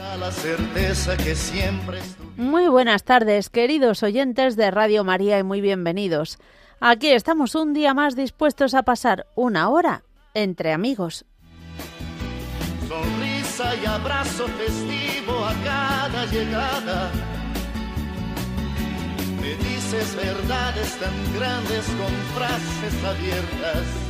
La certeza que siempre Muy buenas tardes, queridos oyentes de Radio María y muy bienvenidos. Aquí estamos un día más dispuestos a pasar una hora entre amigos. sonrisa y abrazo festivo a cada llegada. Me dices verdades tan grandes con frases abiertas.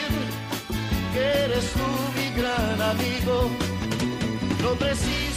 que eres tú mi gran amigo. No preciso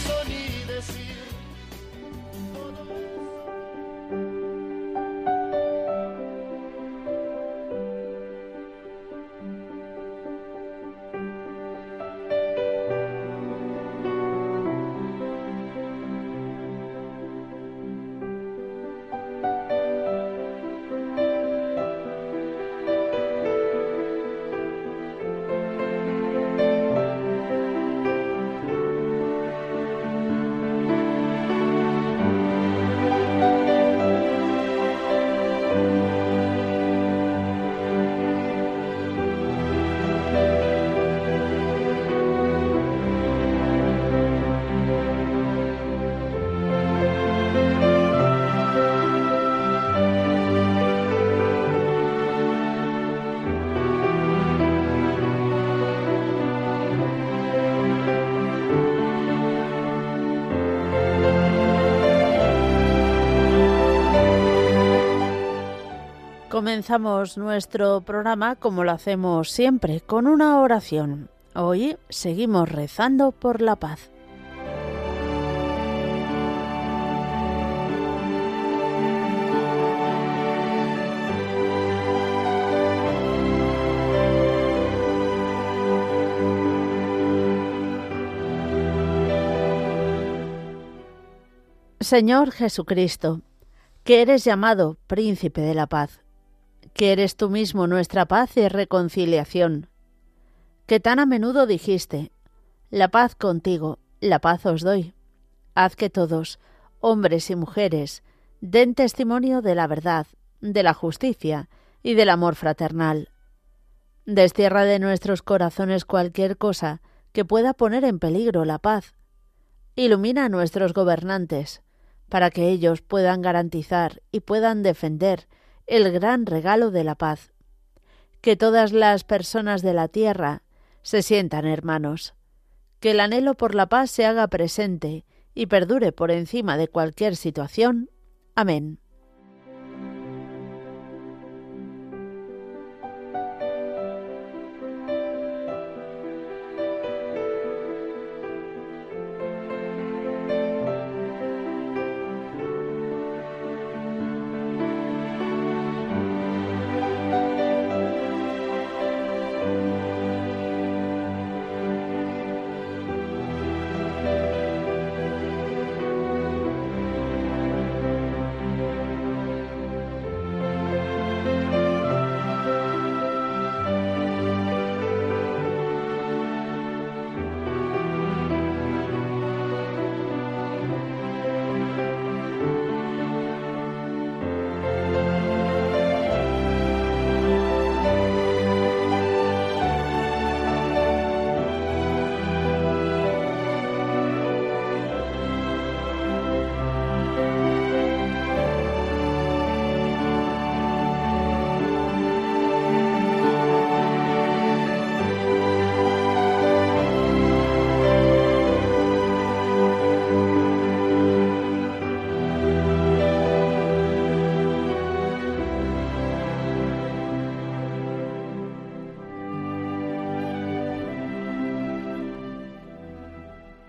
Comenzamos nuestro programa como lo hacemos siempre, con una oración. Hoy seguimos rezando por la paz. Señor Jesucristo, que eres llamado Príncipe de la Paz, que eres tú mismo nuestra paz y reconciliación, que tan a menudo dijiste, la paz contigo, la paz os doy. Haz que todos, hombres y mujeres, den testimonio de la verdad, de la justicia y del amor fraternal. Destierra de nuestros corazones cualquier cosa que pueda poner en peligro la paz. Ilumina a nuestros gobernantes, para que ellos puedan garantizar y puedan defender el gran regalo de la paz. Que todas las personas de la tierra se sientan hermanos. Que el anhelo por la paz se haga presente y perdure por encima de cualquier situación. Amén.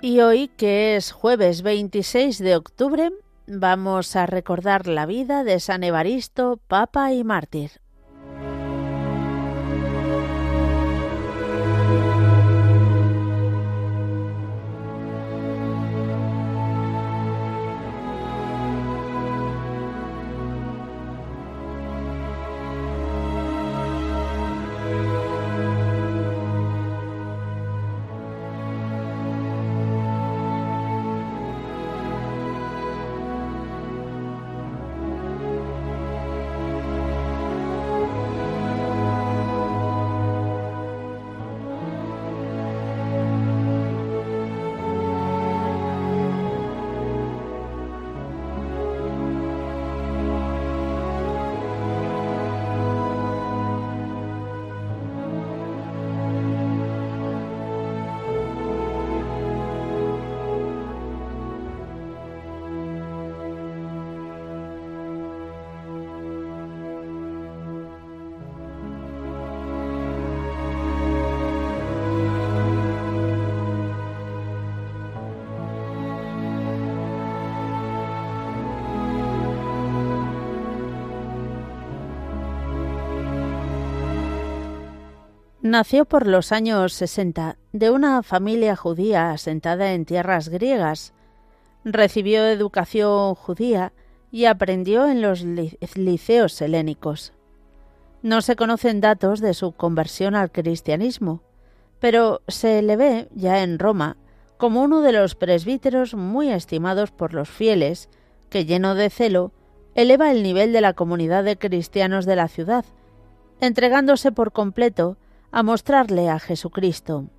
Y hoy, que es jueves 26 de octubre, vamos a recordar la vida de San Evaristo, Papa y Mártir. Nació por los años 60 de una familia judía asentada en tierras griegas. Recibió educación judía y aprendió en los liceos helénicos. No se conocen datos de su conversión al cristianismo, pero se le ve, ya en Roma, como uno de los presbíteros muy estimados por los fieles, que lleno de celo, eleva el nivel de la comunidad de cristianos de la ciudad, entregándose por completo a mostrarle a Jesucristo.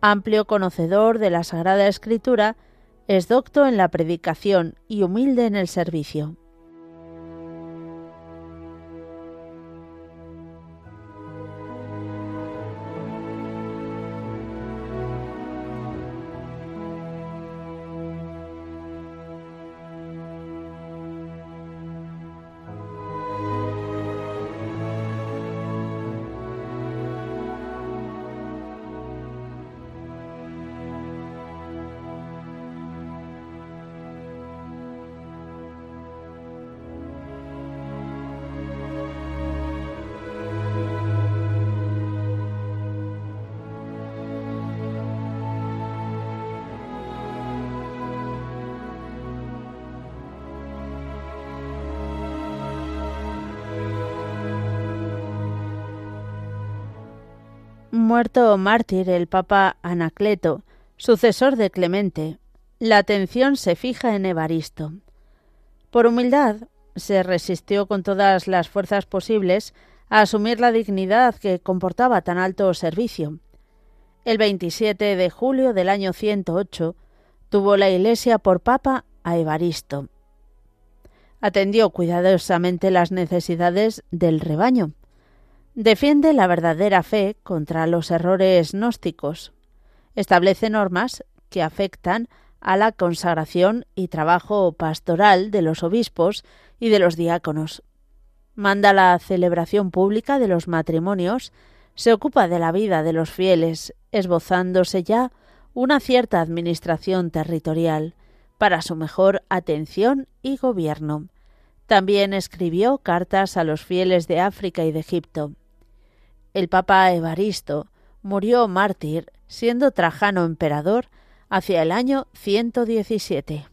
Amplio conocedor de la Sagrada Escritura, es docto en la predicación y humilde en el servicio. Muerto mártir el Papa Anacleto, sucesor de Clemente, la atención se fija en Evaristo. Por humildad, se resistió con todas las fuerzas posibles a asumir la dignidad que comportaba tan alto servicio. El 27 de julio del año 108 tuvo la Iglesia por papa a Evaristo. Atendió cuidadosamente las necesidades del rebaño, Defiende la verdadera fe contra los errores gnósticos. Establece normas que afectan a la consagración y trabajo pastoral de los obispos y de los diáconos. Manda la celebración pública de los matrimonios, se ocupa de la vida de los fieles, esbozándose ya una cierta administración territorial para su mejor atención y gobierno. También escribió cartas a los fieles de África y de Egipto. El Papa Evaristo murió mártir siendo Trajano emperador hacia el año 117.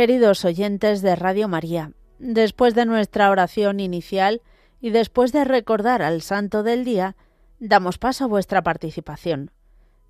Queridos oyentes de Radio María, después de nuestra oración inicial y después de recordar al Santo del Día, damos paso a vuestra participación.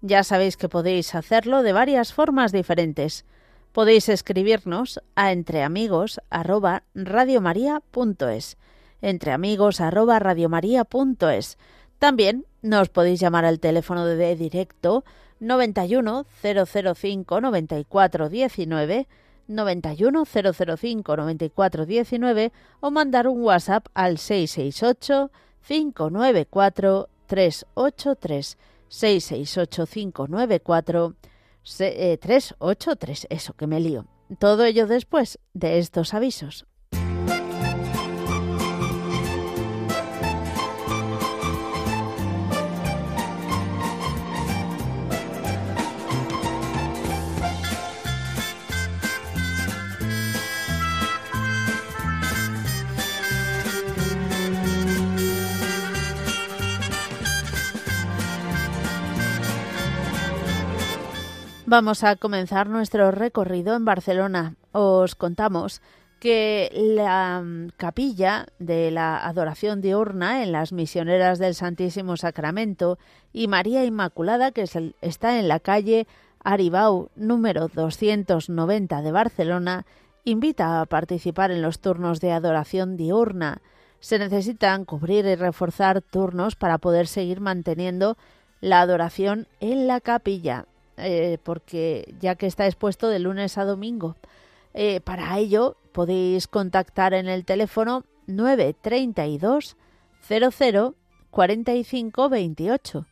Ya sabéis que podéis hacerlo de varias formas diferentes. Podéis escribirnos a entreamigos@radiomaria.es, entreamigos@radiomaria.es. También nos podéis llamar al teléfono de directo 91 005 94 19 91 005 94 19 o mandar un WhatsApp al 668 594 383 668 594 383. Eso que me lío. Todo ello después de estos avisos. Vamos a comenzar nuestro recorrido en Barcelona. Os contamos que la mm, capilla de la adoración diurna en las misioneras del Santísimo Sacramento y María Inmaculada, que está en la calle Aribau número 290 de Barcelona, invita a participar en los turnos de adoración diurna. Se necesitan cubrir y reforzar turnos para poder seguir manteniendo la adoración en la capilla. Eh, porque ya que está expuesto de lunes a domingo. Eh, para ello podéis contactar en el teléfono 932 00 45 28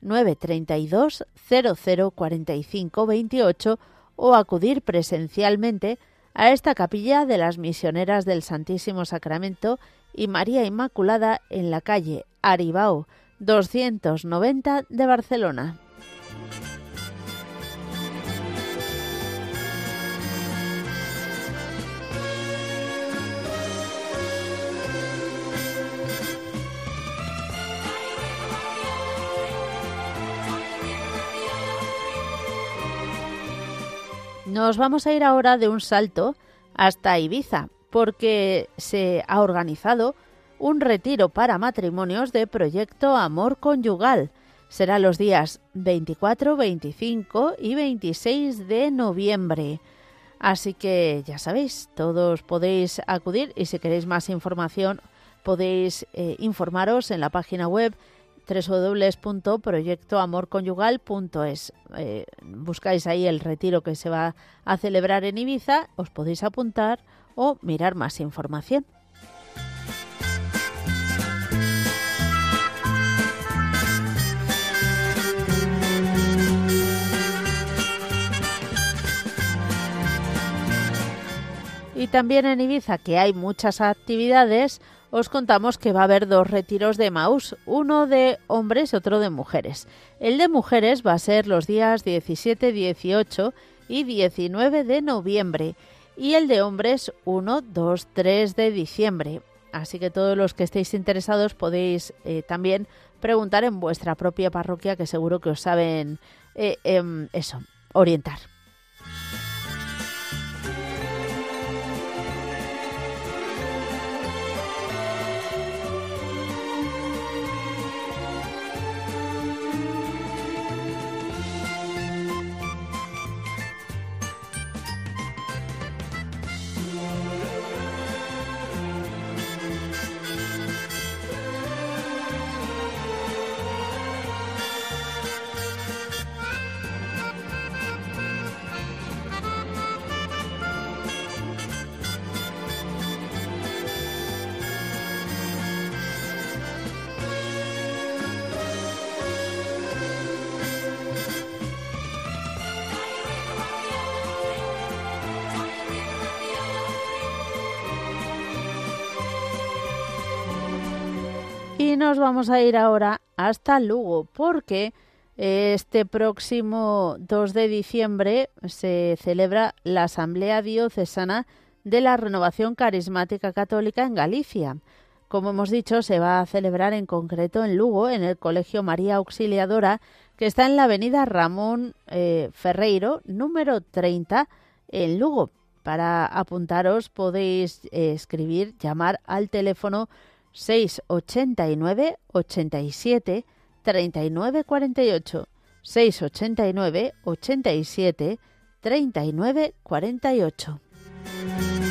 932 00 45 28 o acudir presencialmente a esta capilla de las misioneras del Santísimo Sacramento y María Inmaculada en la calle Aribao 290 de Barcelona. Nos vamos a ir ahora de un salto hasta Ibiza, porque se ha organizado un retiro para matrimonios de Proyecto Amor Conyugal. Será los días 24, 25 y 26 de noviembre. Así que ya sabéis, todos podéis acudir y si queréis más información podéis eh, informaros en la página web www.proyectoamorconyugal.es. Eh, buscáis ahí el retiro que se va a celebrar en Ibiza, os podéis apuntar o mirar más información. Y también en Ibiza, que hay muchas actividades, os contamos que va a haber dos retiros de Maús, uno de hombres y otro de mujeres. El de mujeres va a ser los días 17, 18 y 19 de noviembre y el de hombres 1, 2, 3 de diciembre. Así que todos los que estéis interesados podéis eh, también preguntar en vuestra propia parroquia que seguro que os saben eh, em, eso, orientar. Y nos vamos a ir ahora hasta Lugo, porque este próximo 2 de diciembre se celebra la Asamblea Diocesana de la Renovación Carismática Católica en Galicia. Como hemos dicho, se va a celebrar en concreto en Lugo, en el Colegio María Auxiliadora, que está en la avenida Ramón eh, Ferreiro, número 30, en Lugo. Para apuntaros podéis eh, escribir, llamar al teléfono 689 87 39 48 689 87 39 48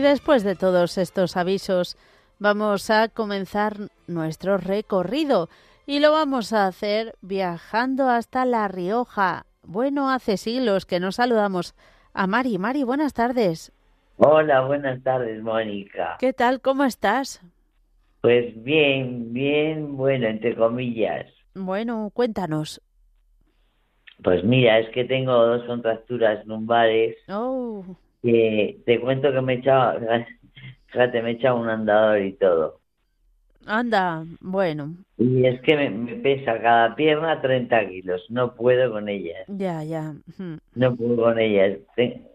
Y después de todos estos avisos, vamos a comenzar nuestro recorrido y lo vamos a hacer viajando hasta La Rioja. Bueno, hace siglos que nos saludamos a Mari. Mari, buenas tardes. Hola, buenas tardes, Mónica. ¿Qué tal? ¿Cómo estás? Pues bien, bien, bueno, entre comillas. Bueno, cuéntanos. Pues mira, es que tengo dos contracturas lumbares. Oh. Que te cuento que me he echado, fíjate, me he echado un andador y todo. Anda, bueno. Y es que me, pesa cada pierna 30 kilos, no puedo con ellas. Ya, ya. No puedo con ellas.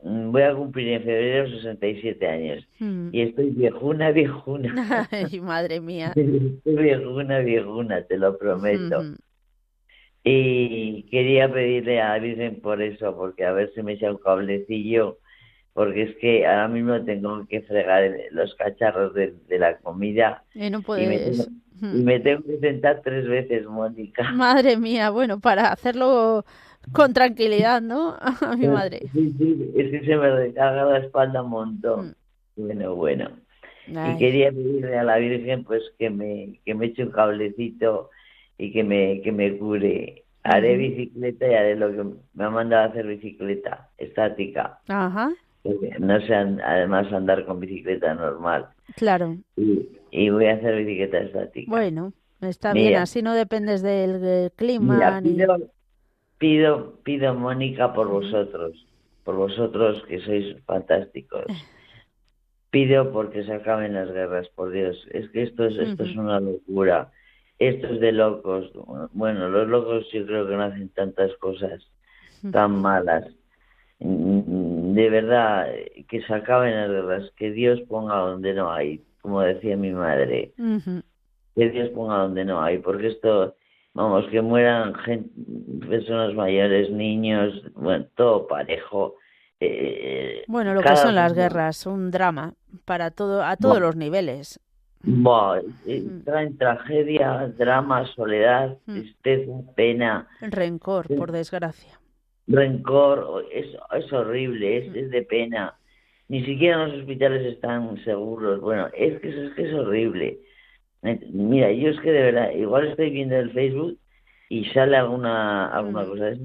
voy a cumplir en febrero 67 años. Y estoy viejuna, viejuna. Ay, madre mía. Estoy viejuna, viejuna, te lo prometo. Y quería pedirle a Virgen por eso, porque a ver si me echa un cablecillo, porque es que ahora mismo tengo que fregar los cacharros de, la comida. Y no puedes. Y me, tengo, que sentar tres veces, Mónica. Madre mía, bueno, para hacerlo con tranquilidad, ¿no? A mi madre. Sí, sí, es que se me recarga la espalda un montón. Bueno, bueno. Y quería pedirle a la Virgen pues que me, que me eche un cablecito y que me, que me cure. Haré bicicleta y haré lo que me ha mandado a hacer bicicleta estática. Ajá. No sé, además andar con bicicleta normal. Claro. Y, voy a hacer bicicleta estática. Bueno, está bien, así no dependes del clima. pido, pido, pido, Mónica, por vosotros, por vosotros que sois fantásticos. Pido porque se acaben las guerras, por Dios. Es que esto es, esto es una locura estos de locos, bueno, los locos yo creo que no hacen tantas cosas tan malas. De verdad, que se acaben las guerras, que Dios ponga donde no hay, como decía mi madre. Que Dios ponga donde no hay, porque esto, vamos, que mueran gente, personas mayores, niños, bueno, todo parejo. Eh, bueno, lo que son las guerras, un drama para todo, a todos los niveles. Eh, traen tragedia, drama, soledad, tristeza, pena. Rencor, por desgracia. Rencor, es, es horrible, es, de pena. Ni siquiera los hospitales están seguros. Bueno, es que es, que es horrible. Mira, yo es que de verdad, igual estoy viendo el Facebook y sale alguna alguna cosa de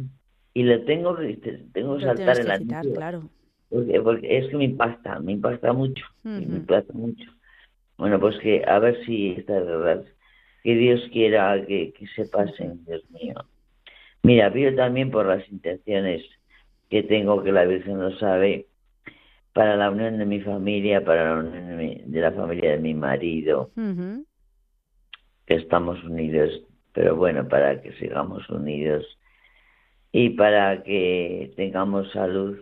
y le tengo que tengo que saltar en la claro. porque, es que me impacta, me impacta mucho, me impacta mucho. Bueno, pues que a ver si está verdad. Que Dios quiera que, se pasen, Dios mío. Mira, pido también por las intenciones que tengo, que la Virgen lo sabe, para la unión de mi familia, para la unión de, la familia de mi marido, que estamos unidos, pero bueno, para que sigamos unidos y para que tengamos salud,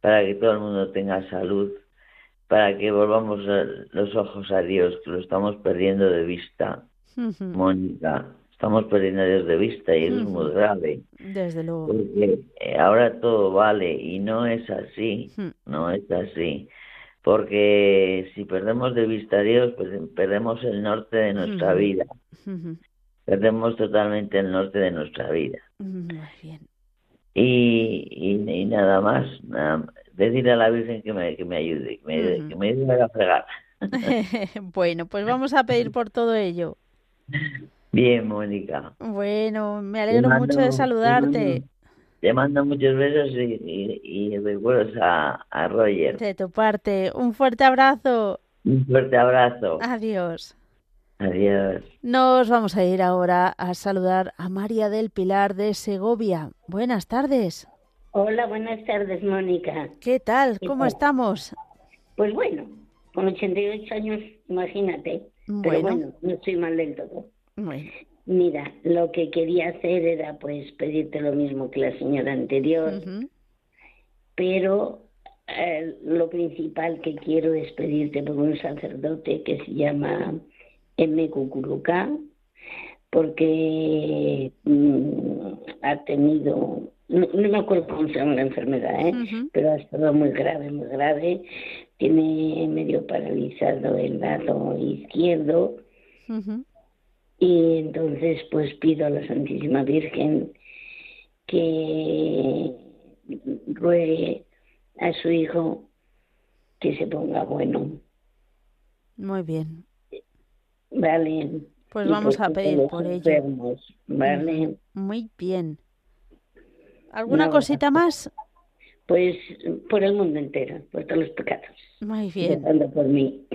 para que todo el mundo tenga salud para que volvamos los ojos a Dios, que lo estamos perdiendo de vista. Mónica, estamos perdiendo a Dios de vista y es muy grave. Desde luego. Porque eh, ahora todo vale y no es así, no es así. Porque si perdemos de vista a Dios, pues perdemos el norte de nuestra vida. Perdemos totalmente el norte de nuestra vida. bien. Y, y, nada más, nada, decirle a la Virgen que me, que me ayude, que me, ayude, que me ayude a fregar. bueno, pues vamos a pedir por todo ello. Bien, Mónica. Bueno, me alegro mucho de saludarte. Te mando, muchos besos y, y, recuerdos a, a Roger. De tu parte, un fuerte abrazo. Un fuerte abrazo. Adiós. Adiós. Nos vamos a ir ahora a saludar a María del Pilar de Segovia. Buenas tardes. Hola, buenas tardes, Mónica. ¿Qué tal? ¿Cómo estamos? Pues bueno, con 88 años, imagínate. Pero bueno, no estoy mal del todo. Mira, lo que quería hacer era pues pedirte lo mismo que la señora anterior, pero eh, lo principal que quiero es pedirte por un sacerdote que se llama M. Cuculucá, porque mm, ha tenido no, me acuerdo cómo se llama la enfermedad, ¿eh? pero ha estado muy grave, muy grave. Tiene medio paralizado el lado izquierdo. Y entonces, pues pido a la Santísima Virgen que ruegue a su hijo que se ponga bueno. Muy bien. Vale. Pues vamos a pedir por ello. ¿vale? Muy bien. ¿Alguna cosita más? Pues por el mundo entero, por todos los pecados. Muy bien. por mí.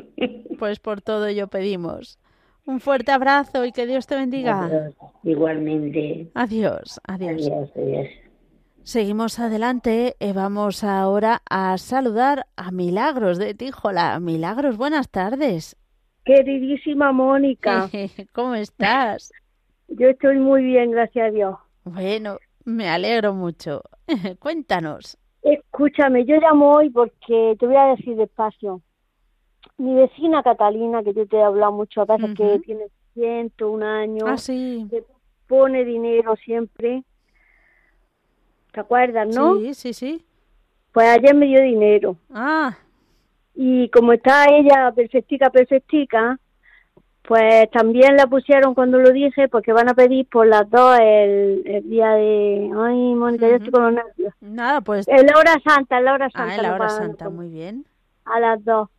Pues por todo ello pedimos. Un fuerte abrazo y que Dios te bendiga. Igualmente. Adiós, adiós. Adiós, adiós. Seguimos adelante. Eh, vamos ahora a saludar a Milagros de Tijola. Milagros, buenas tardes. Queridísima Mónica. ¿Cómo estás? Yo estoy muy bien, gracias a Dios. Bueno, me alegro mucho. Cuéntanos. Escúchame, yo llamo hoy porque te voy a decir despacio. Mi vecina Catalina, que yo te he hablado mucho a veces, que tiene 101 años, ah, sí. que pone dinero siempre. ¿Te acuerdas, no? Sí, sí, sí. Pues ayer me dio dinero. Ah. Y como está ella perfectica, perfectica, pues también la pusieron cuando lo dije, porque van a pedir por las dos el, día de... Ay, Mónica, yo estoy con los nervios. Nada, pues... En la hora santa, la hora santa. Ah, la hora santa, muy bien. A las dos.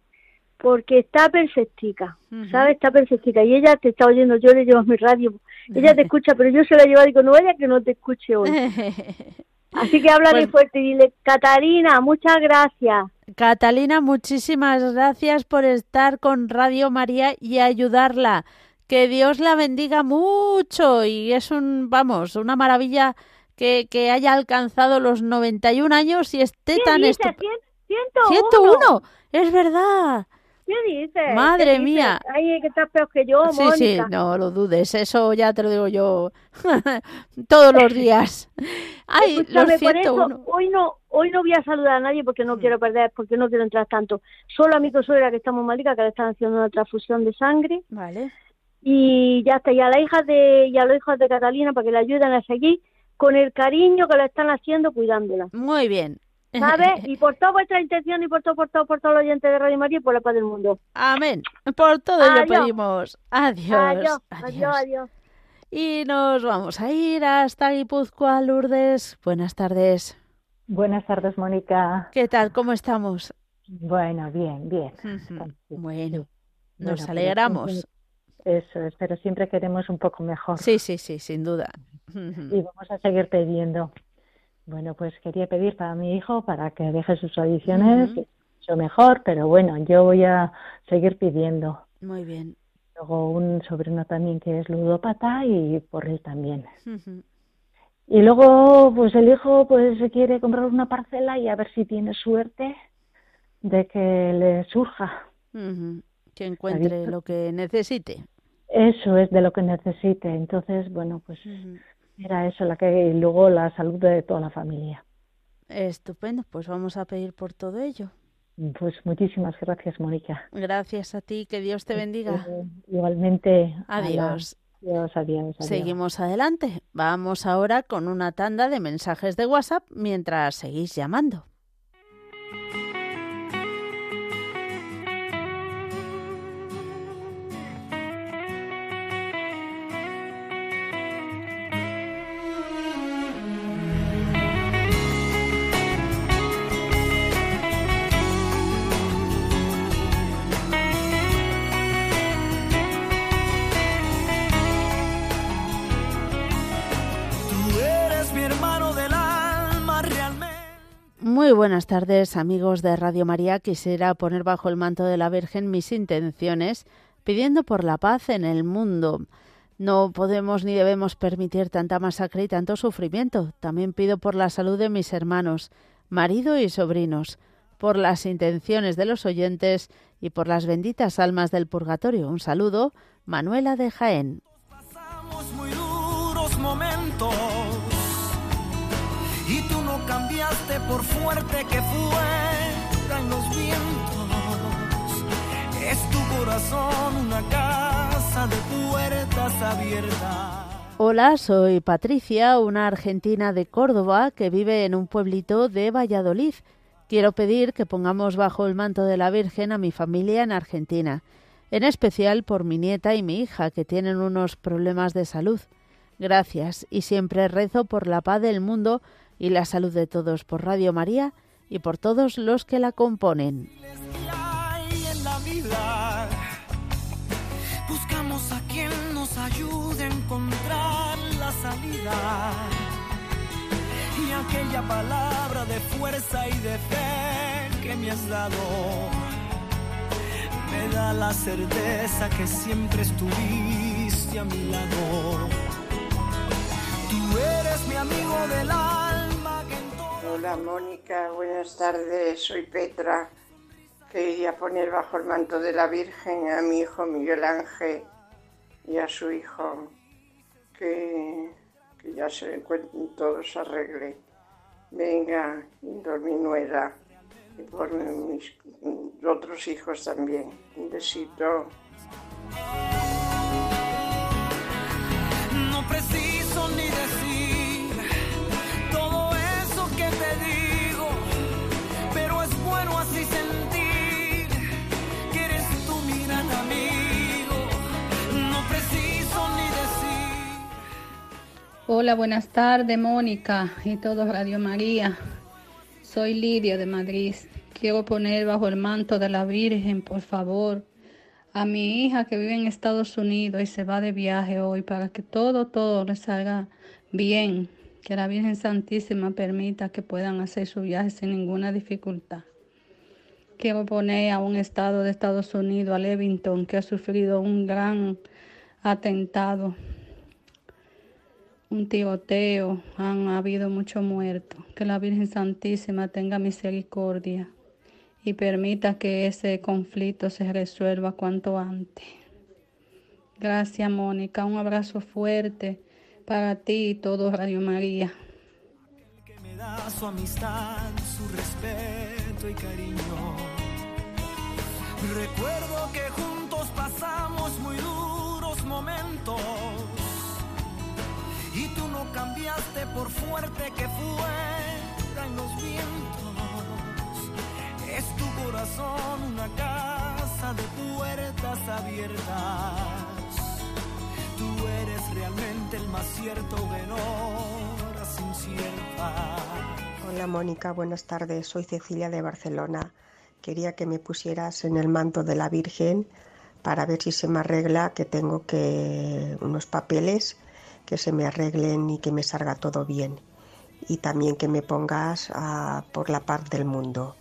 Porque está perfectica, ¿sabes? Está perfectica. Y ella te está oyendo, yo le llevo mi radio. Ella te escucha, pero yo se la llevo y digo, no vaya que no te escuche hoy. Así que habla pues, fuerte y dile, Catalina, muchas gracias. Catalina, muchísimas gracias por estar con Radio María y ayudarla. Que Dios la bendiga mucho y es un, vamos, una maravilla que, que haya alcanzado los 91 años y esté tan estupendo. 101. Es verdad. ¿Qué dices? Madre mía. Ay, que estás peor que yo, Sí, sí, no lo dudes. Eso ya te lo digo yo todos los días. Ay, los 101. hoy no, hoy no voy a saludar a nadie porque no mm. quiero perder, porque no quiero entrar tanto. Solo a mi consuegra que estamos malica, que le están haciendo una transfusión de sangre. Vale. Y ya está, y a la hija de, y a los hijos de Catalina para que le ayuden a seguir con el cariño que le están haciendo cuidándola. Muy bien. ¿Sabes? Y por toda vuestra intención y por todo, por todo, por todo los oyentes de Radio María y por la paz del mundo. Amén. Por todo ello pedimos. Adiós. Adiós. Adiós. Adiós. Y nos vamos a ir hasta Guipúzcoa, Lourdes. Buenas tardes. Buenas tardes, Mónica. ¿Qué tal? ¿Cómo estamos? Bueno, bien, bien. Bueno, nos alegramos. Eso es, pero siempre queremos un poco mejor. Sí, sí, sí, sin duda. Y vamos a seguir pidiendo. Bueno, pues quería pedir para mi hijo para que deje sus adiciones, yo mejor, pero bueno, yo voy a seguir pidiendo. Muy bien. Luego un sobrino también que es ludópata y por él también. Y luego, pues el hijo pues se quiere comprar una parcela y a ver si tiene suerte de que le surja. Que encuentre lo que necesite. Eso es de lo que necesite. Entonces, bueno, pues era eso, la que y luego la salud de toda la familia. Estupendo, pues vamos a pedir por todo ello. Pues muchísimas gracias, Mónica. Gracias a ti, que Dios te bendiga. igualmente. Adiós. Adiós, adiós, adiós. Seguimos adelante. Vamos ahora con una tanda de mensajes de WhatsApp mientras seguís llamando. Muy buenas tardes, amigos de Radio María. Quisiera poner bajo el manto de la Virgen mis intenciones, pidiendo por la paz en el mundo. No podemos ni debemos permitir tanta masacre y tanto sufrimiento. También pido por la salud de mis hermanos, marido y sobrinos, por las intenciones de los oyentes y por las benditas almas del purgatorio. Un saludo, Manuela de Jaén. Por fuerte que fueran los vientos. Es tu corazón una casa de puertas abiertas. Hola, soy Patricia, una argentina de Córdoba que vive en un pueblito de Valladolid. Quiero pedir que pongamos bajo el manto de la Virgen a mi familia en Argentina, en especial por mi nieta y mi hija que tienen unos problemas de salud. Gracias y siempre rezo por la paz del mundo y la salud de todos por Radio María y por todos los que la componen. Buscamos a quien nos ayude a encontrar la salida y aquella palabra de fuerza y de fe que me has dado me da la certeza que siempre estuviste a mi lado. Tú eres mi amigo del alma Hola Mónica, buenas tardes, soy Petra. Quería poner bajo el manto de la Virgen a mi hijo Miguel Ángel y a su hijo, que, que ya se encuentren todos arregle. Venga, por mi y por mis otros hijos también. Un besito. No preciso ni decir Hola, buenas tardes, Mónica y todo Radio María. Soy Lidia de Madrid. Quiero poner bajo el manto de la Virgen, por favor, a mi hija que vive en Estados Unidos y se va de viaje hoy para que todo, todo le salga bien. Que la Virgen Santísima permita que puedan hacer su viaje sin ninguna dificultad. Quiero poner a un estado de Estados Unidos, a Levington, que ha sufrido un gran atentado un tiroteo, han habido muchos muertos. Que la Virgen Santísima tenga misericordia y permita que ese conflicto se resuelva cuanto antes. Gracias, Mónica. Un abrazo fuerte para ti y todo Radio María. Que me da su amistad, su respeto y cariño. Recuerdo que juntos pasamos muy duros momentos y tú no cambiaste por fuerte que fueran los vientos. Es tu corazón una casa de puertas abiertas. Tú eres realmente el más cierto de horas inciertas. Hola Mónica, buenas tardes. Soy Cecilia de Barcelona. Quería que me pusieras en el manto de la Virgen para ver si se me arregla que tengo que unos papeles que se me arreglen y que me salga todo bien. Y también que me pongas a, por la paz del mundo.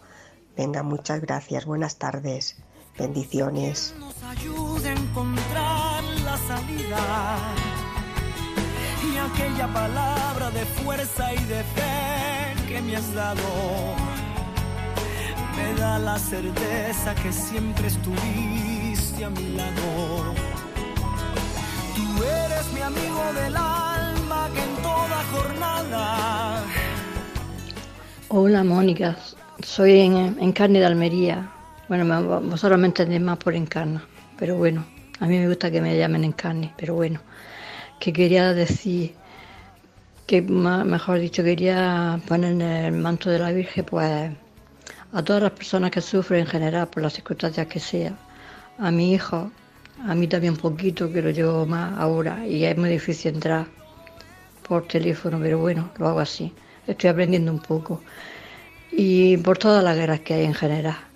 Venga, muchas gracias. Buenas tardes. Bendiciones. Nos ayude a encontrar la salida. Y aquella palabra de fuerza y de fe que me has dado me da la certeza que siempre estuviste a mi lado. Tú eres mi amigo del alma que en toda jornada. Hola Mónica, soy en, Encarni de Almería. Bueno, vosotros me entendéis más por Encarna, pero bueno, a mí me gusta que me llamen Encarni, pero bueno, que quería decir, que mejor dicho, quería poner en el manto de la Virgen, pues a todas las personas que sufren en general por las circunstancias que sea, a mi hijo, a mí también un poquito, que lo llevo más ahora y es muy difícil entrar por teléfono, pero bueno, lo hago así. Estoy aprendiendo un poco. Y por todas las guerras que hay en general.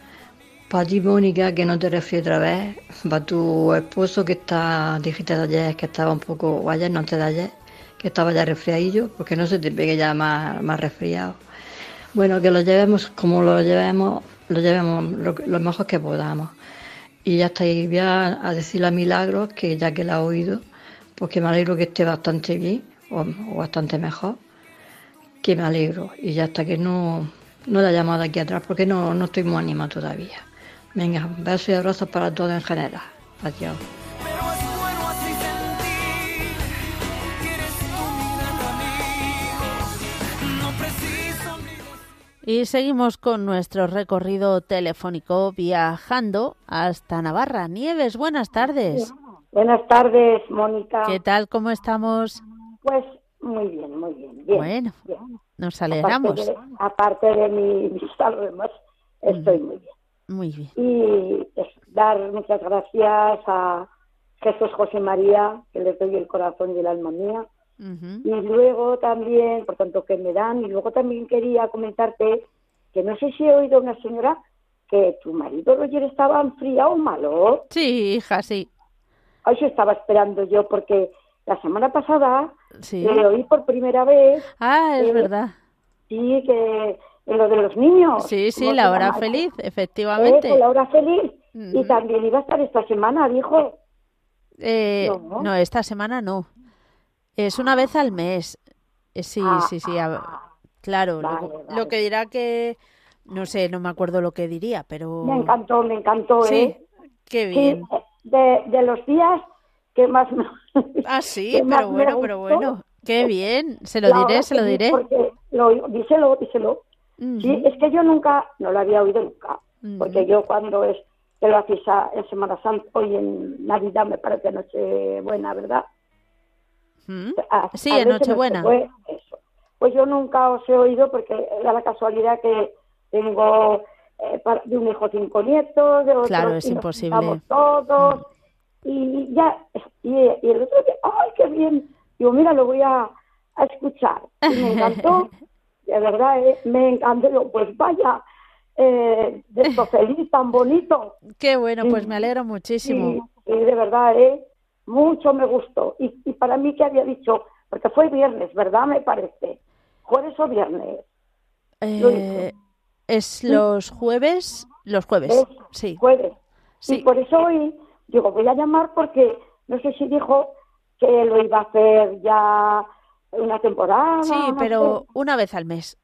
Para ti, Mónica, que no te refieres otra vez, para tu esposo que está, dijiste de ayer, que estaba un poco, o ayer, no antes de ayer, que estaba ya resfriadillo, porque no se te pegue ya más, más resfriado. Bueno, que lo llevemos como lo llevemos, lo llevemos lo, mejor que podamos. Y ya está, y voy a, decirle a Milagros que ya que la ha oído, pues que me alegro que esté bastante bien o, bastante mejor, que me alegro. Y ya hasta que no, no la llamado aquí atrás porque no, no estoy muy animada todavía. Venga, besos y abrazos para todos en general. Adiós. Y seguimos con nuestro recorrido telefónico viajando hasta Navarra. Nieves, buenas tardes. Buenas tardes, Mónica. ¿Qué tal? ¿Cómo estamos? Pues muy bien, muy bien. bueno, nos alegramos. Aparte de, mi vista, lo demás, estoy muy bien. Muy bien. Y dar muchas gracias a Jesús José María, que le doy el corazón y el alma mía, y luego también, por tanto que me dan, y luego también quería comentarte que no sé si he oído una señora que tu marido Roger estaba enfriado o malo. Sí, hija, sí. Yo estaba esperando yo porque la semana pasada le oí por primera vez. Ah, es verdad. Sí, que lo de los niños. Sí, sí, la hora feliz, efectivamente. la hora feliz. Y también iba a estar esta semana, dijo. Eh, no. esta semana no. Es una vez al mes. Eh, sí, ah, sí, sí. claro, lo, que dirá que... No sé, no me acuerdo lo que diría, pero... Me encantó, me encantó, sí, ¿eh? Qué bien. de, de los días que más... ah, sí, pero bueno, pero bueno. Qué bien. Se lo diré, se lo diré. Porque lo, díselo, díselo. Sí, es que yo nunca, no lo había oído nunca. Porque yo cuando es que lo hacéis en Semana Santa y en Navidad me parece Noche Buena, ¿verdad? sí, en Nochebuena. Pues yo nunca os he oído porque da la casualidad que tengo eh, de un hijo cinco nietos, de otros claro, es imposible. todos. Y ya, y, el otro día, ¡ay, qué bien! Digo, mira, lo voy a, escuchar. Y me encantó, de verdad, eh, me encantó. Pues vaya, eh, de esto feliz, tan bonito. Qué bueno, pues me alegro muchísimo. Y, de verdad, ¿eh? mucho me gustó. Y, y para mí, que había dicho? Porque fue viernes, ¿verdad? Me parece. ¿Jueves o viernes? Eh, es los jueves, los jueves, sí. Jueves. Sí. Y por eso hoy, digo, voy a llamar porque no sé si dijo que lo iba a hacer ya una temporada. Sí, pero una vez al mes.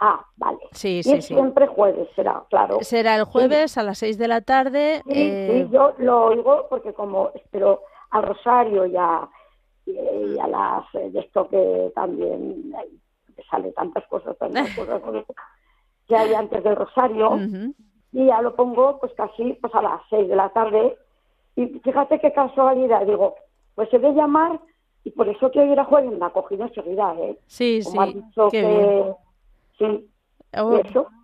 Ah, vale. Sí, y sí, siempre jueves será, claro. Será el jueves a las seis de la tarde. Sí, eh, yo lo oigo porque como espero al Rosario y a, y a las de esto que también sale tantas cosas, tantas cosas que hay antes del Rosario y ya lo pongo pues casi pues a las seis de la tarde y fíjate qué casualidad, digo, pues se ve llamar y por eso que hoy era jueves me ha cogido enseguida, ¿eh? Sí, sí. Sí. Oh,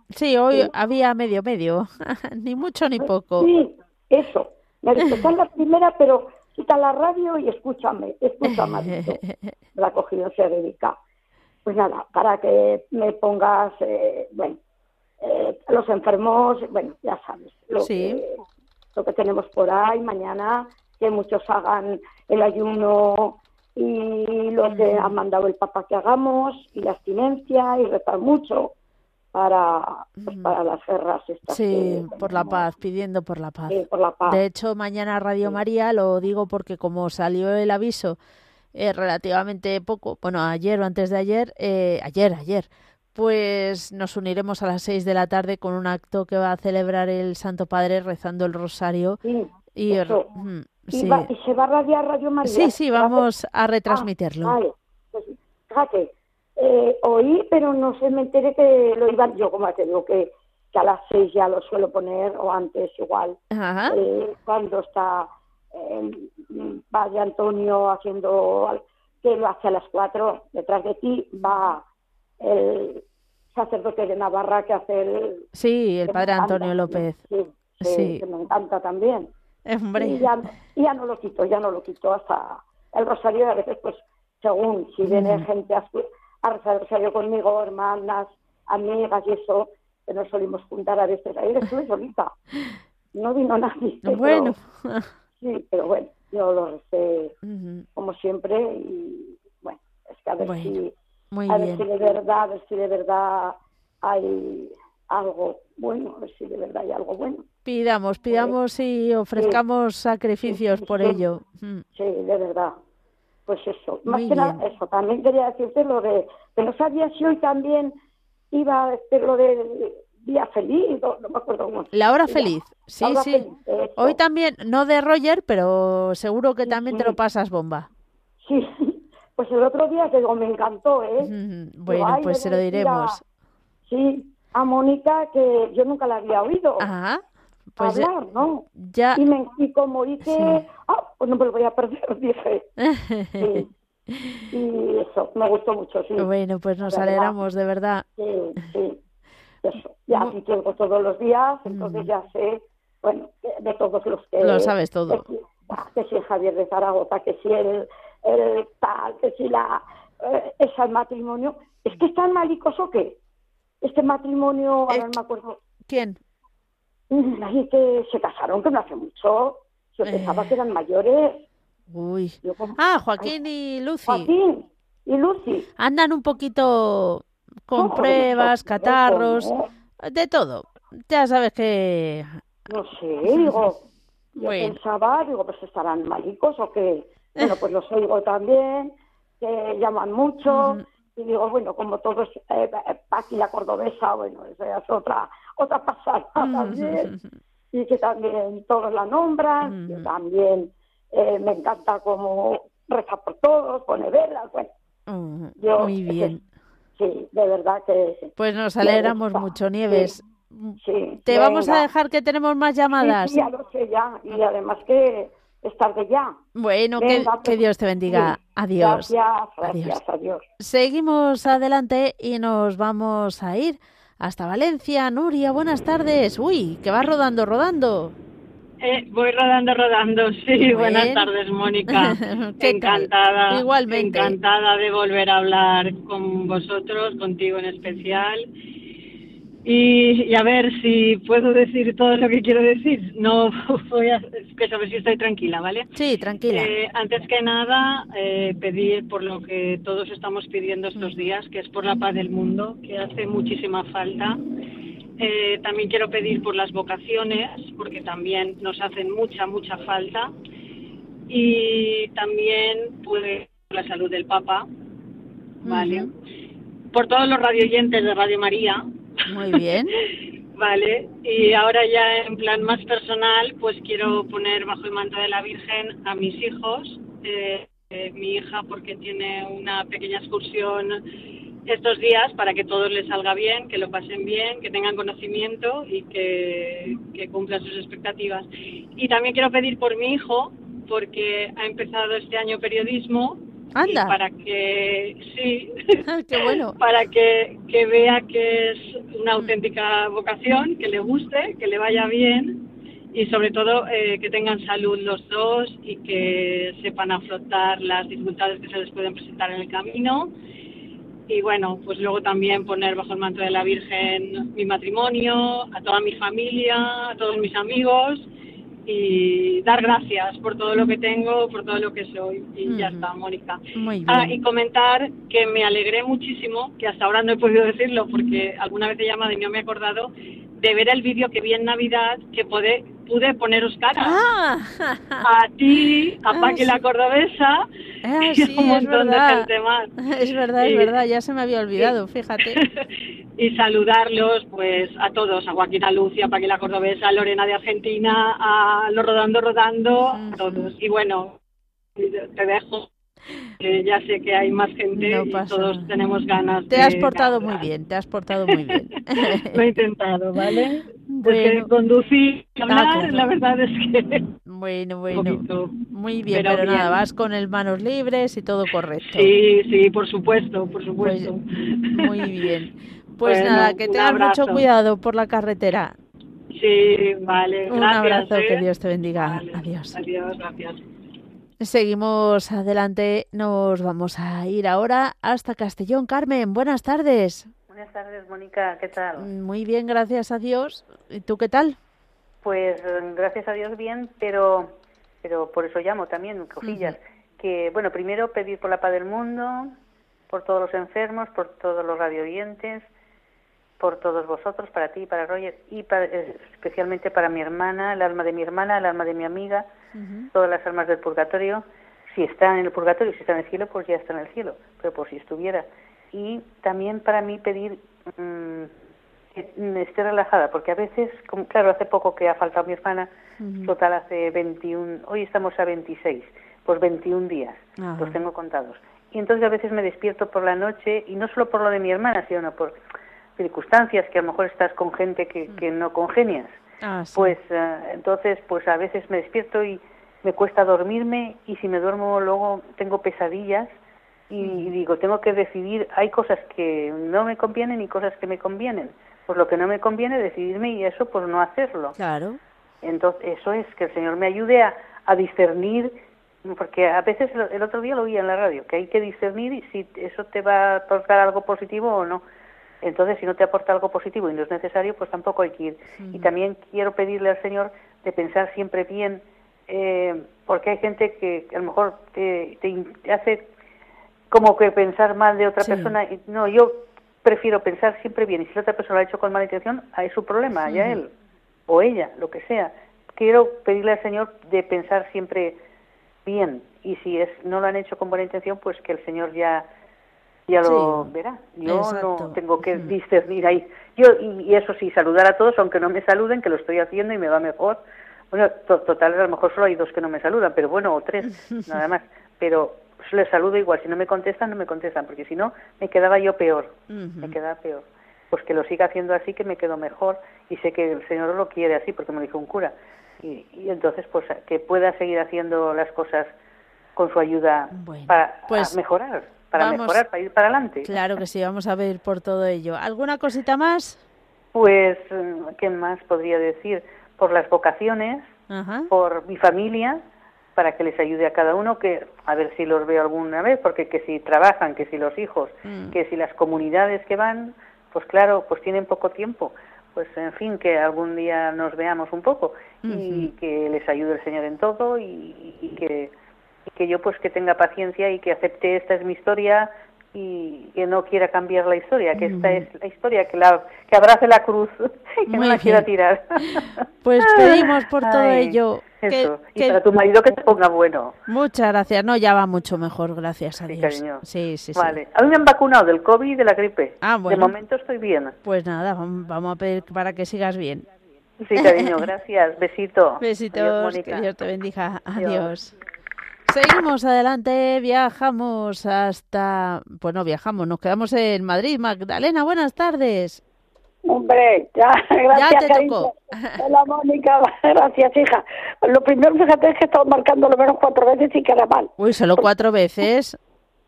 sí, hoy había medio medio, ni mucho ni poco. Sí, eso. Me ha la primera, pero quita la radio y escúchame, escúchame. me ha cogido dedica. Pues nada, para que me pongas, eh, bueno, eh, los enfermos, bueno, ya sabes, lo, que, lo que tenemos por ahí, mañana que muchos hagan el ayuno y lo que ha mandado el Papa que hagamos y la abstinencia y rezar mucho para, pues, para las guerras estas. Sí, por la paz, pidiendo por la paz. Sí, por la paz. De hecho, mañana Radio María lo digo porque como salió el aviso eh, relativamente poco, bueno, ayer o antes de ayer, eh, ayer, ayer, pues nos uniremos a las seis de la tarde con un acto que va a celebrar el Santo Padre rezando el rosario. Sí, y, mm, se va a radiar Radio María. Sí, sí, vamos a retransmitirlo. Ah, vale, pues, fíjate, eh, oí, pero no se me enteré que lo iban, yo como te digo que, que a las seis ya lo suelo poner, o antes igual, eh, cuando está eh, Padre Antonio haciendo, que lo hace a las cuatro, detrás de ti va el sacerdote de Navarra que hace el... Sí, el padre Antonio López. Sí, Que me encanta también. Hombre. Y ya, ya, no lo quito, ya no lo quito hasta el rosario a veces pues según si viene gente a, a rezar el rosario conmigo, hermanas, amigas y eso, que nos solimos juntar a veces. Ahí estuve solita, no vino nadie. Bueno. sí, pero bueno, yo lo recé como siempre y bueno, es que a ver si a ver si de verdad, a ver si de verdad hay algo bueno, a ver si de verdad hay algo bueno. Pidamos, pidamos y ofrezcamos sacrificios por ello. Mm. Sí, de verdad. Pues eso, más que nada, eso. También quería decirte lo de que no sabía si hoy también iba a decir lo del día feliz, no, me acuerdo cómo. La hora feliz, sí, sí. hoy también, no de Roger, pero seguro que también te lo pasas bomba. Sí, pues el otro día, que digo, me encantó, ¿eh? Bueno, pues se lo diremos. sí, a Mónica, que yo nunca la había oído. Ajá. Pues hablar, ¿no? Ya. Y, me, y como dije, ah, pues no me lo voy a perder, dije. Y eso, me gustó mucho, sí. Bueno, pues nos alegramos, de verdad. Sí, sí. Eso. Ya aquí tengo todos los días, entonces ya sé, bueno, de todos los que... Lo sabes todo. Que, si Javier de Zaragoza, que si el el tal, que si la, eh, es el matrimonio. ¿Es que están malicos o qué? Este matrimonio, ahora no me acuerdo. ¿Quién? Mm, ahí que se casaron, que no hace mucho. Yo eh. pensaba que eran mayores. Uy. ah, Joaquín y Lucy. Joaquín y Lucy. Andan un poquito con pruebas, catarros, de todo. Ya sabes que... No sé, digo, yo pensaba, digo, pues estarán malicos o qué. Bueno, pues los oigo también, que llaman mucho. Y digo, bueno, como todos, eh, Paqui la cordobesa, bueno, esa es otra, otra pasada también. Y que también todos la nombran, y también eh, me encanta como reza por todos, pone velas, bueno. Muy bien. sí, de verdad que... Pues nos alegramos mucho, Nieves. Sí, Te vamos a dejar que tenemos más llamadas. Sí, ya lo sé, ya. Y además que es tarde ya. Bueno, que, pues, Dios te bendiga. Adiós. Gracias, gracias, adiós. Seguimos adelante y nos vamos a ir hasta Valencia. Nuria, buenas tardes. Uy, que vas rodando, rodando. Eh, voy rodando, rodando, sí. Buenas tardes, Mónica. encantada. Igualmente. Encantada de volver a hablar con vosotros, contigo en especial. Y, a ver si puedo decir todo lo que quiero decir. No voy a que saber si estoy tranquila, ¿vale? Sí, tranquila. Eh, antes que nada, eh, pedir por lo que todos estamos pidiendo estos días, que es por la paz del mundo, que hace muchísima falta. Eh, también quiero pedir por las vocaciones, porque también nos hacen mucha, mucha falta. Y también por la salud del Papa, ¿vale? Por todos los radioyentes de Radio María. Muy bien. Vale, y ahora ya en plan más personal, pues quiero poner bajo el manto de la Virgen a mis hijos, eh, eh, mi hija porque tiene una pequeña excursión estos días para que todo les salga bien, que lo pasen bien, que tengan conocimiento y que, cumplan sus expectativas. Y también quiero pedir por mi hijo, porque ha empezado este año periodismo. Anda. para que, sí, Qué bueno. para que, que vea que es una auténtica vocación, que le guste, que le vaya bien y sobre todo eh, que tengan salud los dos y que sepan afrontar las dificultades que se les pueden presentar en el camino y bueno, pues luego también poner bajo el manto de la Virgen mi matrimonio, a toda mi familia, a todos mis amigos y dar gracias por todo lo que tengo, por todo lo que soy. Y ya está, Mónica. Ah, y comentar que me alegré muchísimo, que hasta ahora no he podido decirlo porque alguna vez he llamado y no me he acordado, de ver el vídeo que vi en Navidad que pude, pude poneros cara. Ah. A ti, a ah, Paqui la Cordobesa y a un montón de gente más. Es verdad, es verdad, ya se me había olvidado, fíjate. y saludarlos pues a todos, a Joaquín Lucia, a Paqui la Cordobesa, a Lorena de Argentina, a los Rodando Rodando, a todos. Y bueno, te dejo ya sé que hay más gente y todos tenemos ganas. Te has portado muy bien, te has portado muy bien. Lo he intentado, ¿vale? Bueno. conducir, hablar, la verdad es que... Bueno, bueno, muy bien, pero, nada, vas con el manos libres y todo correcto. Sí, sí, por supuesto, por supuesto. muy bien. Pues nada, que tengas mucho cuidado por la carretera. Sí, vale, gracias. Un abrazo, que ¿eh? Dios te bendiga. Adiós. Adiós, gracias. Seguimos adelante, nos vamos a ir ahora hasta Castellón. Carmen, buenas tardes. Buenas tardes, Mónica, ¿qué tal? Muy bien, gracias a Dios. ¿Y tú qué tal? Pues gracias a Dios bien, pero pero por eso llamo también, cosillas. Que, bueno, primero pedir por la paz del mundo, por todos los enfermos, por todos los radioyentes, por todos vosotros, para ti, para Roger y especialmente para mi hermana, el alma de mi hermana, el alma de mi amiga, todas las almas del purgatorio. Si está en el purgatorio, si está en el cielo, pues ya está en el cielo, pero por si estuviera. Y también para mí pedir mm, que esté relajada, porque a veces, como, claro, hace poco que ha faltado mi hermana, total hace 21, hoy estamos a 26, pues 21 días, los tengo contados. Y entonces a veces me despierto por la noche, y no solo por lo de mi hermana, sino por circunstancias que a lo mejor estás con gente que, mm. que no congenias, ah, pues eh, entonces pues a veces me despierto y me cuesta dormirme y si me duermo luego tengo pesadillas y, mm. digo, tengo que decidir, hay cosas que no me convienen y cosas que me convienen. Pues lo que no me conviene decidirme y eso pues no hacerlo. Claro. Entonces eso es que el Señor me ayude a, a discernir porque a veces el otro día lo oía en la radio, que hay que discernir si eso te va a tocar algo positivo o no. Entonces, si no te aporta algo positivo y no es necesario, pues tampoco hay que ir. Y también quiero pedirle al Señor de pensar siempre bien, eh, porque hay gente que a lo mejor te, hace como que pensar mal de otra persona. No, yo prefiero pensar siempre bien y si la otra persona lo ha hecho con mala intención, es su problema, allá él o ella, lo que sea. Quiero pedirle al Señor de pensar siempre bien y si es no lo han hecho con buena intención, pues que el Señor ya ya lo verá. Yo no tengo que discernir ahí. Yo y, eso sí, saludar a todos, aunque no me saluden, que lo estoy haciendo y me va mejor. Bueno, total, a lo mejor solo hay dos que no me saludan, pero bueno, o tres, nada más. Pero les saludo igual, si no me contestan, no me contestan, porque si no, me quedaba yo peor, me quedaba peor. Pues que lo siga haciendo así, que me quedo mejor, y sé que el Señor lo quiere así, porque me lo dijo un cura. Y, y entonces, pues que pueda seguir haciendo las cosas con su ayuda para pues mejorar, para mejorar, para ir para adelante. Claro que sí, vamos a ver por todo ello. ¿Alguna cosita más? Pues, ¿qué más podría decir? Por las vocaciones, por mi familia, para que les ayude a cada uno, que a ver si los veo alguna vez, porque que si trabajan, que si los hijos, mm. que si las comunidades que van, pues claro, pues tienen poco tiempo. Pues en fin, que algún día nos veamos un poco y que les ayude el Señor en todo y, que, y que yo pues que tenga paciencia y que acepte esta es mi historia, y que no quiera cambiar la historia, que esta es la historia, que, la, que abrace la cruz y que no la quiera tirar. Pues pedimos por todo ello. Eso. y para tu marido que te ponga bueno. Muchas gracias. No, ya va mucho mejor, gracias a sí, Dios. Cariño. Sí, sí, Vale. A mí me han vacunado del COVID y de la gripe. Ah, bueno. De momento estoy bien. Pues nada, vamos a pedir para que sigas bien. Sí, cariño, gracias. Besito. Besitos. que Dios te bendiga. Adiós. Seguimos adelante, viajamos hasta, bueno, viajamos, nos quedamos en Madrid. Magdalena, buenas tardes. Hombre, ya, gracias. Ya te tocó. Hola, Mónica, gracias, hija. Lo primero, fíjate, es que he estado marcando lo menos cuatro veces y que era mal. Uy, solo cuatro veces.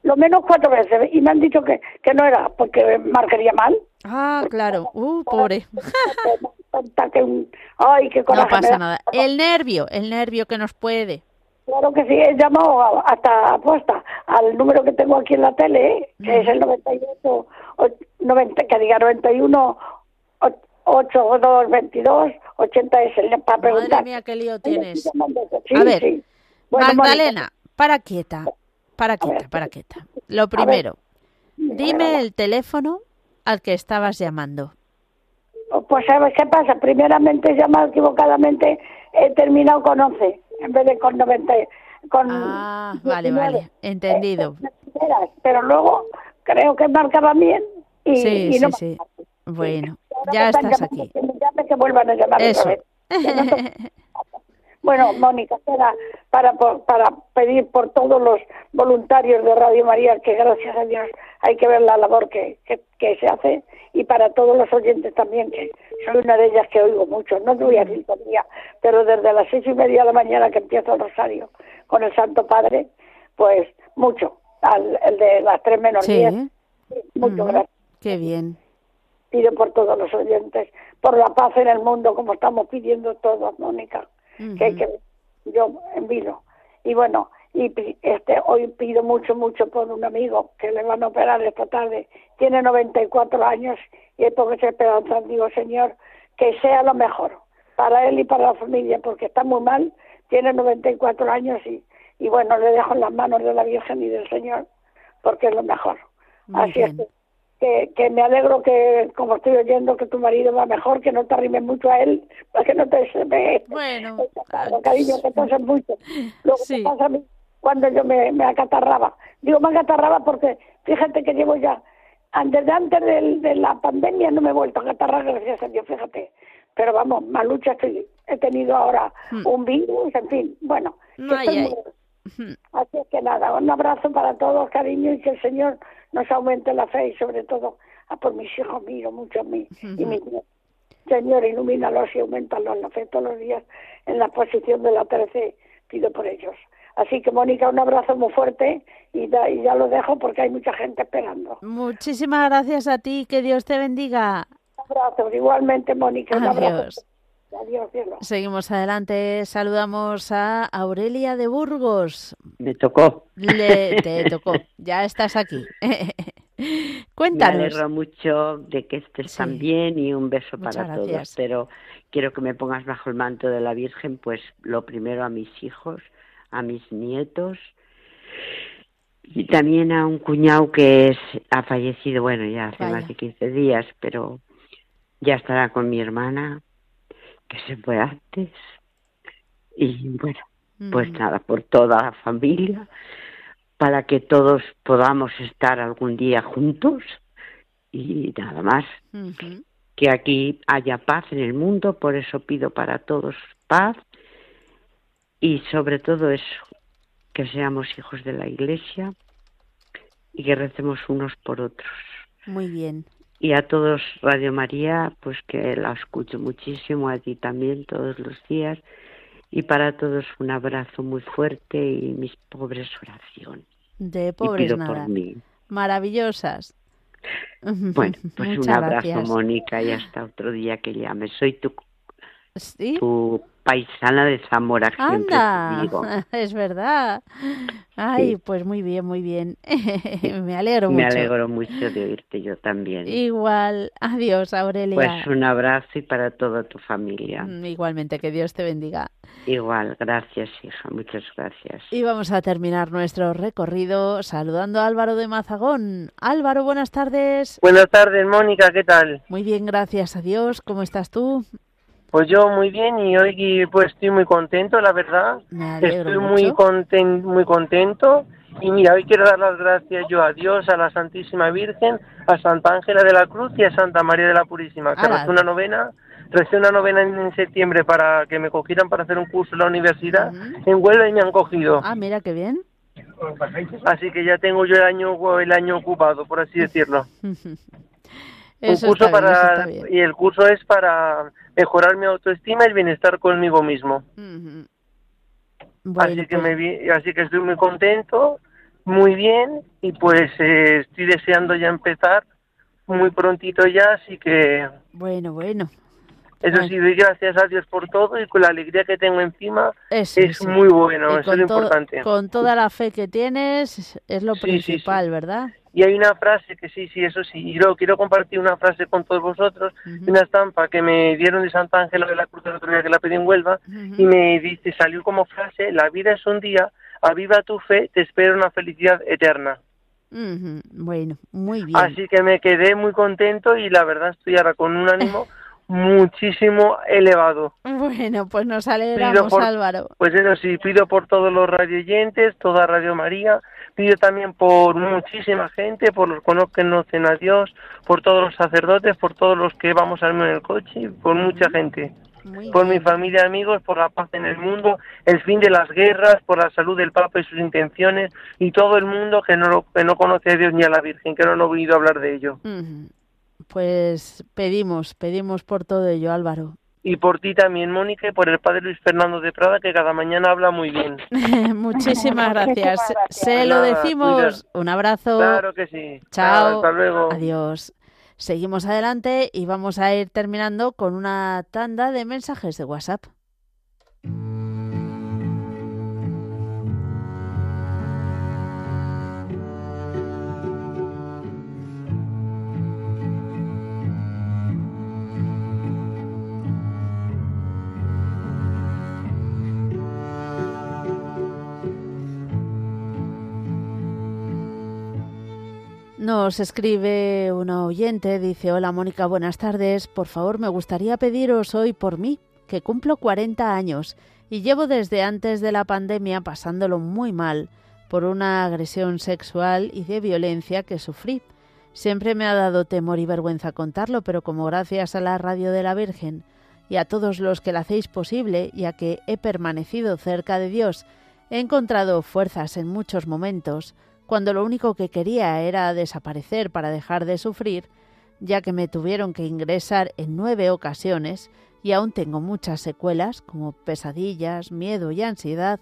Lo menos cuatro veces. Y me han dicho que, que no era, porque marcaría mal. Ah, claro. Uh, pobre. Ay, qué coraje. No pasa nada. El nervio, el nervio que nos puede. Claro que sí, he llamado hasta apuesta al número que tengo aquí en la tele, que es el 98, 90, que diga 91, 8222, 80 es el para preguntar. Madre mía, qué lío tienes. a ver, Magdalena, para quieta, para quieta, para quieta. Lo primero, dime el teléfono al que estabas llamando. Pues sabes qué pasa, primeramente he llamado equivocadamente, he terminado con 11 en vez de con 90. Con ah, vale, vale, entendido. Pero luego creo que marcaba bien y, sí, sí, sí. Bueno, ya estás aquí. Que vuelvan a llamar Otra vez. Bueno, Mónica, para, para, para pedir por todos los voluntarios de Radio María, que gracias a Dios hay que ver la labor que, que, se hace, y para todos los oyentes también, que soy una de ellas que oigo mucho, no te voy a decir día, pero desde las seis y media de la mañana que empiezo el rosario con el Santo Padre, pues mucho, al, el de las tres menos diez, mucho gracias. Qué bien. Pido por todos los oyentes, por la paz en el mundo, como estamos pidiendo todos, Mónica que, que yo envido. Y bueno, y este hoy pido mucho, mucho por un amigo que le van a operar esta tarde. Tiene 94 años y es porque se esperanza. Digo, Señor, que sea lo mejor para él y para la familia, porque está muy mal, tiene 94 años y, y bueno, le dejo en las manos de la Virgen y del Señor, porque es lo mejor. Así es que, que me alegro que, como estoy oyendo, que tu marido va mejor, que no te arrimes mucho a él, para que no te se me... Bueno. cariño, que te mucho. Lo que pasa a mí cuando yo me, me acatarraba. Digo, me acatarraba porque, fíjate que llevo ya, antes de antes de, la pandemia no me he vuelto a acatarrar, gracias a Dios, fíjate. Pero vamos, más lucha estoy, he tenido ahora hmm. un virus, en fin, bueno. No, ay, Así es que nada, un abrazo para todos, cariño, y que el Señor nos aumente la fe y sobre todo a por mis hijos, miro mucho a mí y mi Señor, ilumínalos y aumentalos la fe todos los días en la posición de la 13, pido por ellos. Así que, Mónica, un abrazo muy fuerte y, ya lo dejo porque hay mucha gente esperando. Muchísimas gracias a ti, que Dios te bendiga. Un abrazo, igualmente, Mónica. Un Adiós. Seguimos adelante. Saludamos a Aurelia de Burgos. Me tocó. Le, te tocó. Ya estás aquí. Cuéntanos. Me alegro mucho de que estés tan bien y un beso para todos. Pero quiero que me pongas bajo el manto de la Virgen, pues lo primero a mis hijos, a mis nietos Y también a un cuñado que es, ha fallecido, bueno, ya hace más de 15 días, pero ya estará con mi hermana, que se fue antes. Y bueno, pues nada, por toda la familia, para que todos podamos estar algún día juntos y nada más. Que aquí haya paz en el mundo, por eso pido para todos paz y sobre todo eso, que seamos hijos de la Iglesia y que recemos unos por otros. Muy bien. Y a todos, Radio María, pues que la escucho muchísimo, a ti también todos los días. Y para todos un abrazo muy fuerte y mis pobres oraciones. De pobres nada. Maravillosas. Bueno, pues un abrazo, Mónica, y hasta otro día que llame. Soy tu, tu paisana de Zamora, Anda, es verdad. Ay, pues muy bien, muy bien. Me alegro mucho. Me alegro mucho de oírte yo también. Igual. Adiós, Aurelia. Pues un abrazo y para toda tu familia. Mm, igualmente, que Dios te bendiga. Igual, gracias, hija, muchas gracias. Y vamos a terminar nuestro recorrido saludando a Álvaro de Mazagón. Álvaro, buenas tardes. Buenas tardes, Mónica, ¿qué tal? Muy bien, gracias a Dios. ¿Cómo estás tú? Pues yo muy bien y hoy pues estoy muy contento, la verdad. estoy muy contento, muy contento y mira, hoy quiero dar las gracias yo a Dios, a la Santísima Virgen, a Santa Ángela de la Cruz y a Santa María de la Purísima, que recé una novena, recé una novena en, septiembre para que me cogieran para hacer un curso en la universidad en Huelva y me han cogido. Ah, mira qué bien. Así que ya tengo yo el año el año ocupado, por así decirlo. un curso para y el curso es para mejorar mi autoestima y el bienestar conmigo mismo. así que pues me así que estoy muy contento, muy bien y pues eh, estoy deseando ya empezar muy prontito ya, así que bueno, bueno. Eso sí, doy gracias a Dios por todo y con la alegría que tengo encima es muy bueno, eso es lo importante. Con toda la fe que tienes es lo principal, ¿verdad? Y hay una frase que sí, sí, eso sí, y yo quiero compartir una frase con todos vosotros, una estampa que me dieron de Santa Ángela de la Cruz el otro día que la pedí en Huelva, y me dice, salió como frase, la vida es un día, aviva tu fe, te espera una felicidad eterna. Bueno, muy bien. Así que me quedé muy contento y la verdad estoy ahora con un ánimo muchísimo elevado. Bueno, pues nos alegramos, Álvaro. Pues eso sí, pido por todos los radioyentes, toda Radio María, pido también por muchísima gente, por los que no conocen a Dios, por todos los sacerdotes, por todos los que vamos al en el coche, por mucha gente. por mi familia y amigos, por la paz en el mundo, el fin de las guerras, por la salud del Papa y sus intenciones, y todo el mundo que no, que no conoce a Dios ni a la Virgen, que no han oído hablar de ello. Pues pedimos, pedimos por todo ello, Álvaro. Y por ti también, Mónica, y por el padre Luis Fernando de Prada, que cada mañana habla muy bien. Muchísimas gracias. Se lo decimos. Un abrazo. Claro que sí. Chao. Hasta luego. Adiós. Seguimos adelante y vamos a ir terminando con una tanda de mensajes de WhatsApp. Nos escribe una oyente, dice, hola Mónica, buenas tardes, por favor me gustaría pediros hoy por mí, que cumplo 40 años y llevo desde antes de la pandemia pasándolo muy mal por una agresión sexual y de violencia que sufrí. Siempre me ha dado temor y vergüenza contarlo, pero como gracias a la Radio de la Virgen y a todos los que la hacéis posible, ya que he permanecido cerca de Dios, he encontrado fuerzas en muchos momentos, cuando lo único que quería era desaparecer para dejar de sufrir, ya que me tuvieron que ingresar en nueve ocasiones y aún tengo muchas secuelas como pesadillas, miedo y ansiedad,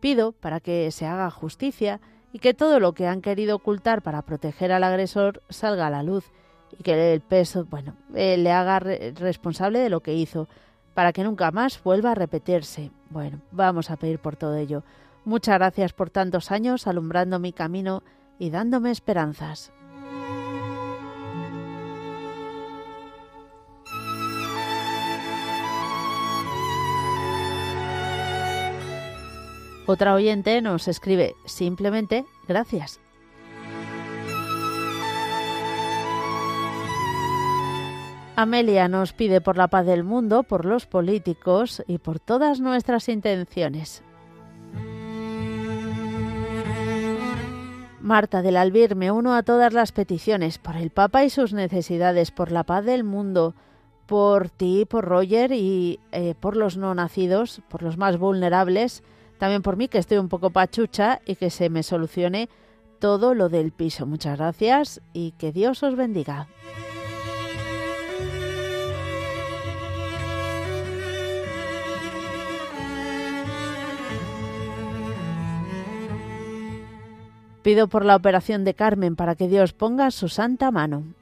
pido para que se haga justicia y que todo lo que han querido ocultar para proteger al agresor salga a la luz y que el peso, bueno, eh, le haga responsable de lo que hizo, para que nunca más vuelva a repetirse. Bueno, vamos a pedir por todo ello. Muchas gracias por tantos años alumbrando mi camino y dándome esperanzas. Otra oyente nos escribe simplemente Gracias. Amelia nos pide por la paz del mundo, por los políticos y por todas nuestras intenciones. Marta del Albir, me uno a todas las peticiones por el Papa y sus necesidades, por la paz del mundo, por ti, por Roger y eh, por los no nacidos, por los más vulnerables, también por mí que estoy un poco pachucha y que se me solucione todo lo del piso. Muchas gracias y que Dios os bendiga. Pido por la operación de Carmen para que Dios ponga su santa mano.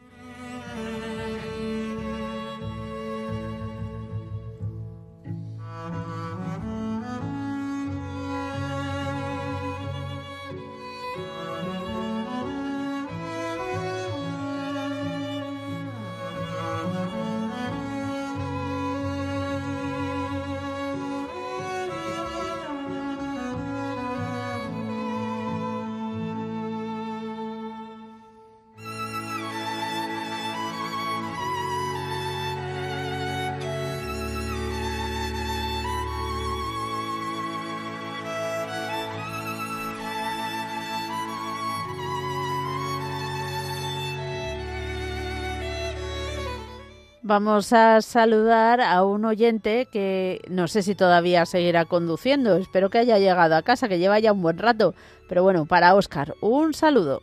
Vamos a saludar a un oyente que no sé si todavía seguirá conduciendo. Espero que haya llegado a casa, que lleva ya un buen rato. Pero bueno, para Oscar, un saludo.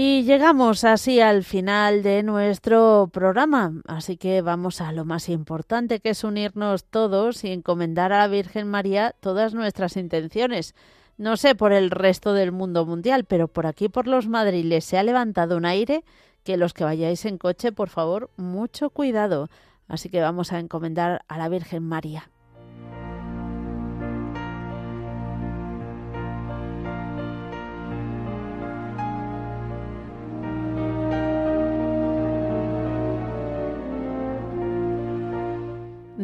Y llegamos así al final de nuestro programa, así que vamos a lo más importante que es unirnos todos y encomendar a la Virgen María todas nuestras intenciones. No sé por el resto del mundo mundial, pero por aquí por los madriles se ha levantado un aire que los que vayáis en coche, por favor, mucho cuidado. Así que vamos a encomendar a la Virgen María.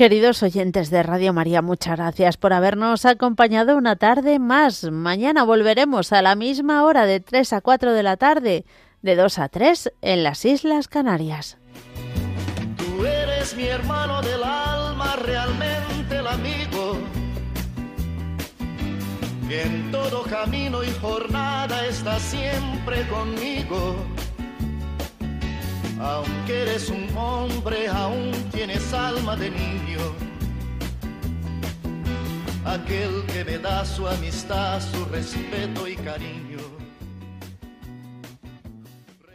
Queridos oyentes de Radio María, muchas gracias por habernos acompañado una tarde más. Mañana volveremos a la misma hora de 3 a 4 de la tarde, de 2 a 3 en las Islas Canarias. Tú eres mi hermano del alma, realmente el amigo. En todo camino y jornada está siempre conmigo aunque eres un hombre, aún tienes alma de niño. Aquel que me da su amistad, su respeto y cariño.